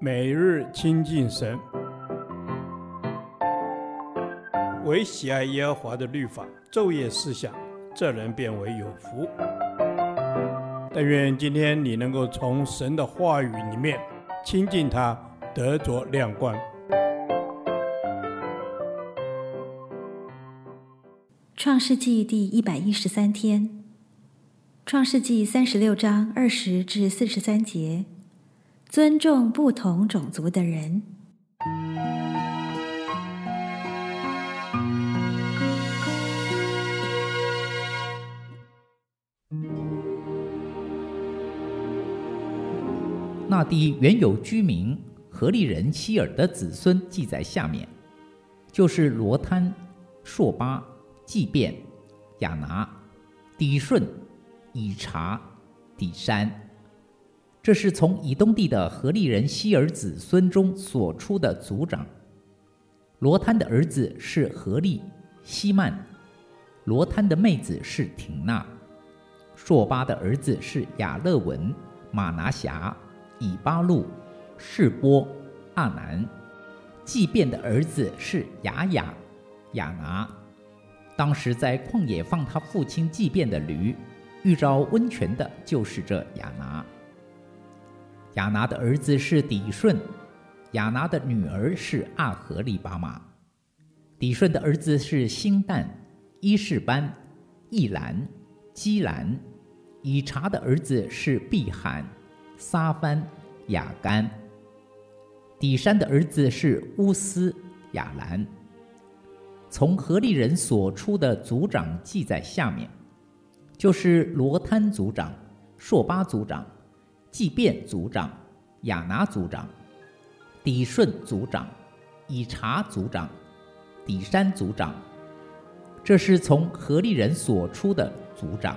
每日亲近神，唯喜爱耶和华的律法，昼夜思想，这人便为有福。但愿今天你能够从神的话语里面亲近他，得着亮光。创世纪第一百一十三天，创世纪三十六章二十至四十三节。尊重不同种族的人。那地原有居民何利人妻儿的子孙记在下面，就是罗滩、朔巴、祭便、亚拿、底顺、以查、底山。这是从以东地的何利人希珥子孙中所出的族长。罗摊的儿子是何利、希曼；罗摊的妹子是亭娜。硕巴的儿子是亚勒文、马拿辖、以巴路、示波、阿南。祭便的儿子是雅雅、亚拿。当时在旷野放他父亲祭便的驴，遇着温泉的就是这亚拿。亚拿的儿子是底顺，亚拿的女儿是阿合利巴玛。底顺的儿子是辛旦、伊士班、易兰、基兰。以查的儿子是碧罕、撒番、亚干。底山的儿子是乌斯、亚兰。从何利人所出的族长记在下面，就是罗摊族长、朔巴族长。祭便族长、亚拿族长、底顺族长、以查族长、底山族长，这是从何利人所出的族长，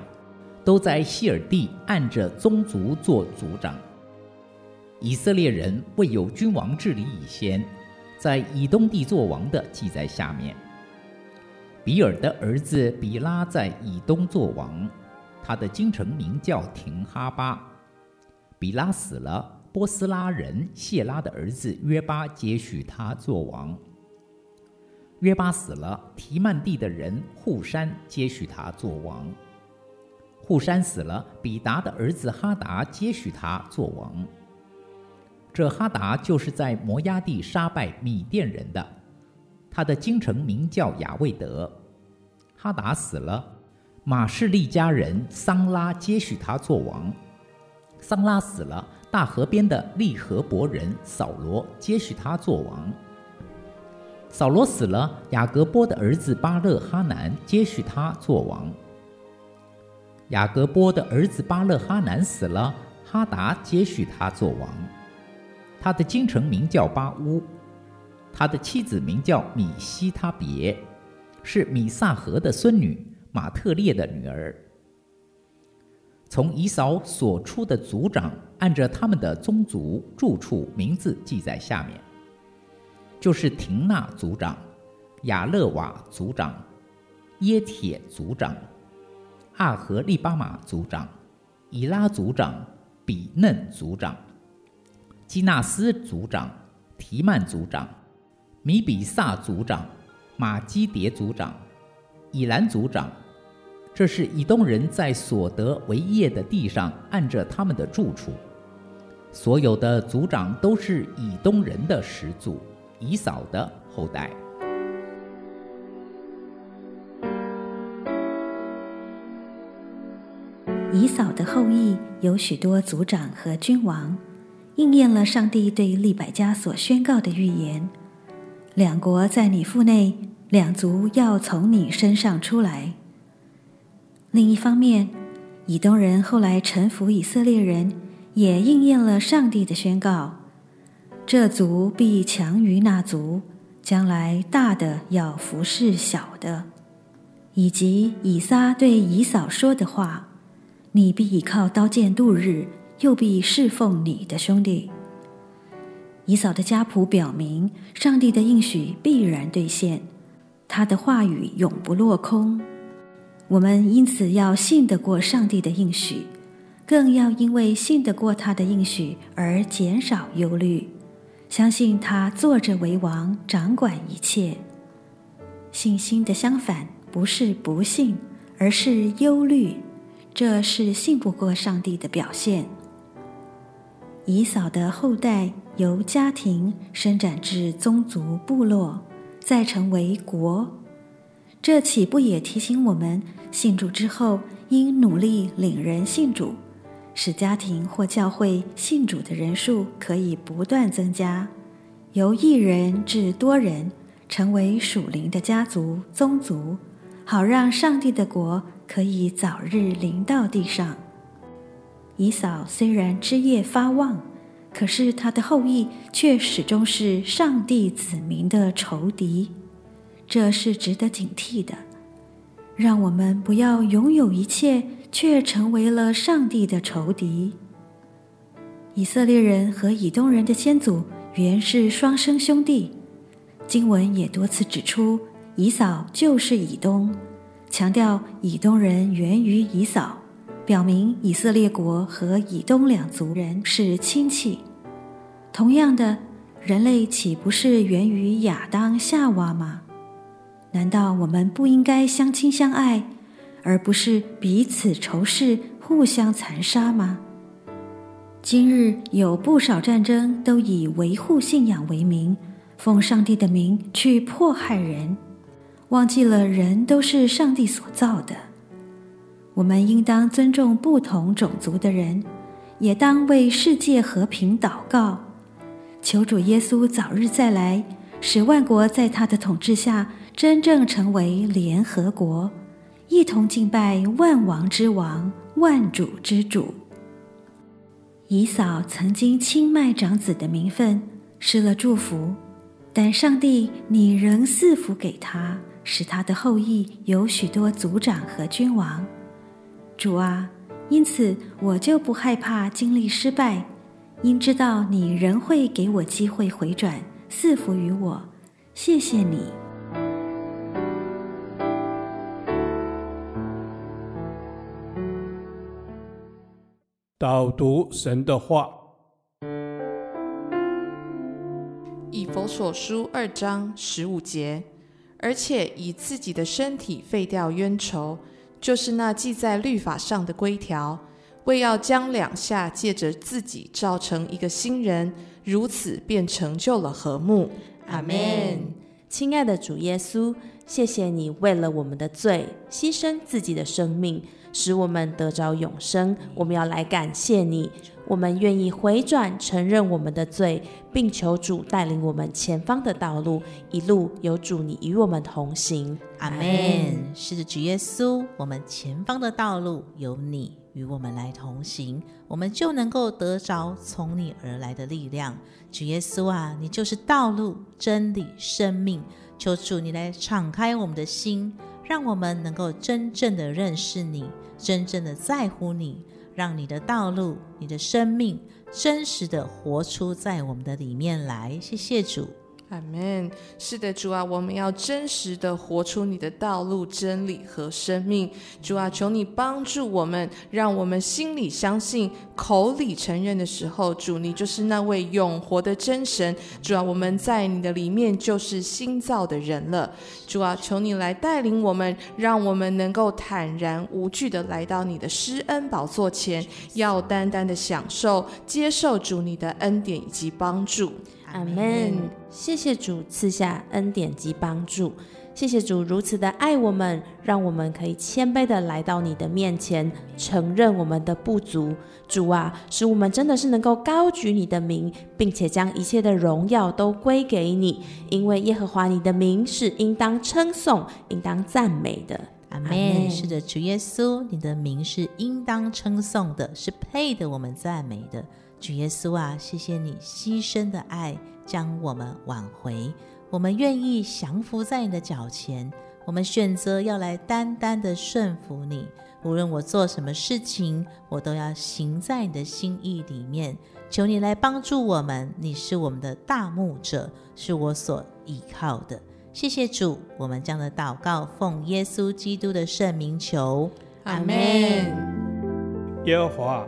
都在希尔地按着宗族做族长。以色列人未有君王治理以先，在以东地作王的记在下面。比尔的儿子比拉在以东作王，他的京城名叫亭哈巴。比拉死了，波斯拉人谢拉的儿子约巴接续他做王。约巴死了，提曼地的人户山接续他做王。户山死了，比达的儿子哈达接续他做王。这哈达就是在摩押地杀败米甸人的，他的京城名叫亚未得。哈达死了，马士利家人桑拉接续他做王。桑拉死了，大河边的利和伯人扫罗接续他做王。扫罗死了，雅各波的儿子巴勒哈南接续他做王。雅各波的儿子巴勒哈南死了，哈达接续他做王。他的京城名叫巴乌，他的妻子名叫米西他别，是米萨河的孙女，马特列的女儿。从以扫所出的族长，按着他们的宗族住处名字记在下面，就是廷纳族长、亚勒瓦族长、耶铁族长、阿合利巴马族长、以拉族长、比嫩族长、基纳斯族长、提曼族长、米比萨族长、马基迭族长、以兰族长。这是以东人在所得为业的地上，按着他们的住处，所有的族长都是以东人的始祖，以扫的后代。以扫的后裔有许多族长和君王，应验了上帝对利百加所宣告的预言：两国在你腹内，两族要从你身上出来。另一方面，以东人后来臣服以色列人，也应验了上帝的宣告：这族必强于那族，将来大的要服侍小的。以及以撒对以扫说的话：你必倚靠刀剑度日，又必侍奉你的兄弟。以扫的家谱表明，上帝的应许必然兑现，他的话语永不落空。我们因此要信得过上帝的应许，更要因为信得过他的应许而减少忧虑，相信他坐着为王，掌管一切。信心的相反不是不信，而是忧虑，这是信不过上帝的表现。以扫的后代由家庭伸展至宗族部落，再成为国，这岂不也提醒我们，信主之后应努力领人信主，使家庭或教会信主的人数可以不断增加，由一人至多人，成为属灵的家族宗族，好让上帝的国可以早日临到地上。以扫虽然枝叶发旺，可是他的后裔却始终是上帝子民的仇敌，这是值得警惕的。让我们不要拥有一切，却成为了上帝的仇敌。以色列人和以东人的先祖原是双生兄弟，经文也多次指出，以扫就是以东，强调以东人源于以扫。表明以色列国和以东两族人是亲戚。同样的，人类岂不是源于亚当夏娃吗？难道我们不应该相亲相爱，而不是彼此仇视、互相残杀吗？今日有不少战争都以维护信仰为名，奉上帝的名去迫害人，忘记了人都是上帝所造的。我们应当尊重不同种族的人，也当为世界和平祷告，求主耶稣早日再来，使万国在他的统治下真正成为联合国，一同敬拜万王之王、万主之主。以扫曾经亲卖长子的名分，失了祝福，但上帝你仍赐福给他，使他的后裔有许多族长和君王。主啊，因此我就不害怕经历失败，因知道你仍会给我机会回转，赐福于我。谢谢你。导读神的话，以弗所书二章十五节，而且以自己的身体废掉冤仇。就是那记在律法上的规条，为要将两下借着自己造成一个新人，如此便成就了和睦。阿门。亲爱的主耶稣，谢谢你为了我们的罪牺牲自己的生命，使我们得着永生。我们要来感谢你。我们愿意回转，承认我们的罪，并求主带领我们前方的道路。一路有主你与我们同行，阿门。是的，主耶稣，我们前方的道路有你与我们来同行，我们就能够得着从你而来的力量。主耶稣啊，你就是道路、真理、生命。求主你来敞开我们的心，让我们能够真正的认识你，真正的在乎你。让你的道路、你的生命，真实的活出在我们的里面来。谢谢主。阿门。是的，主啊，我们要真实的活出你的道路、真理和生命。主啊，求你帮助我们，让我们心里相信、口里承认的时候，主你就是那位永活的真神。主啊，我们在你的里面就是新造的人了。主啊，求你来带领我们，让我们能够坦然无惧的来到你的施恩宝座前，要单单的享受、接受主你的恩典以及帮助。阿门。谢谢主赐下恩典及帮助，谢谢主如此的爱我们，让我们可以谦卑的来到你的面前，承认我们的不足。主啊，使我们真的是能够高举你的名，并且将一切的荣耀都归给你，因为耶和华你的名是应当称颂、应当赞美的。阿门。是的，主耶稣，你的名是应当称颂的，是配得我们赞美的。主耶稣啊，谢谢你牺牲的爱，将我们挽回。我们愿意降服在你的脚前，我们选择要来单单的顺服你。无论我做什么事情，我都要行在你的心意里面。求你来帮助我们，你是我们的大牧者，是我所依靠的。谢谢主，我们将的祷告奉耶稣基督的圣名求，阿门。耶和华，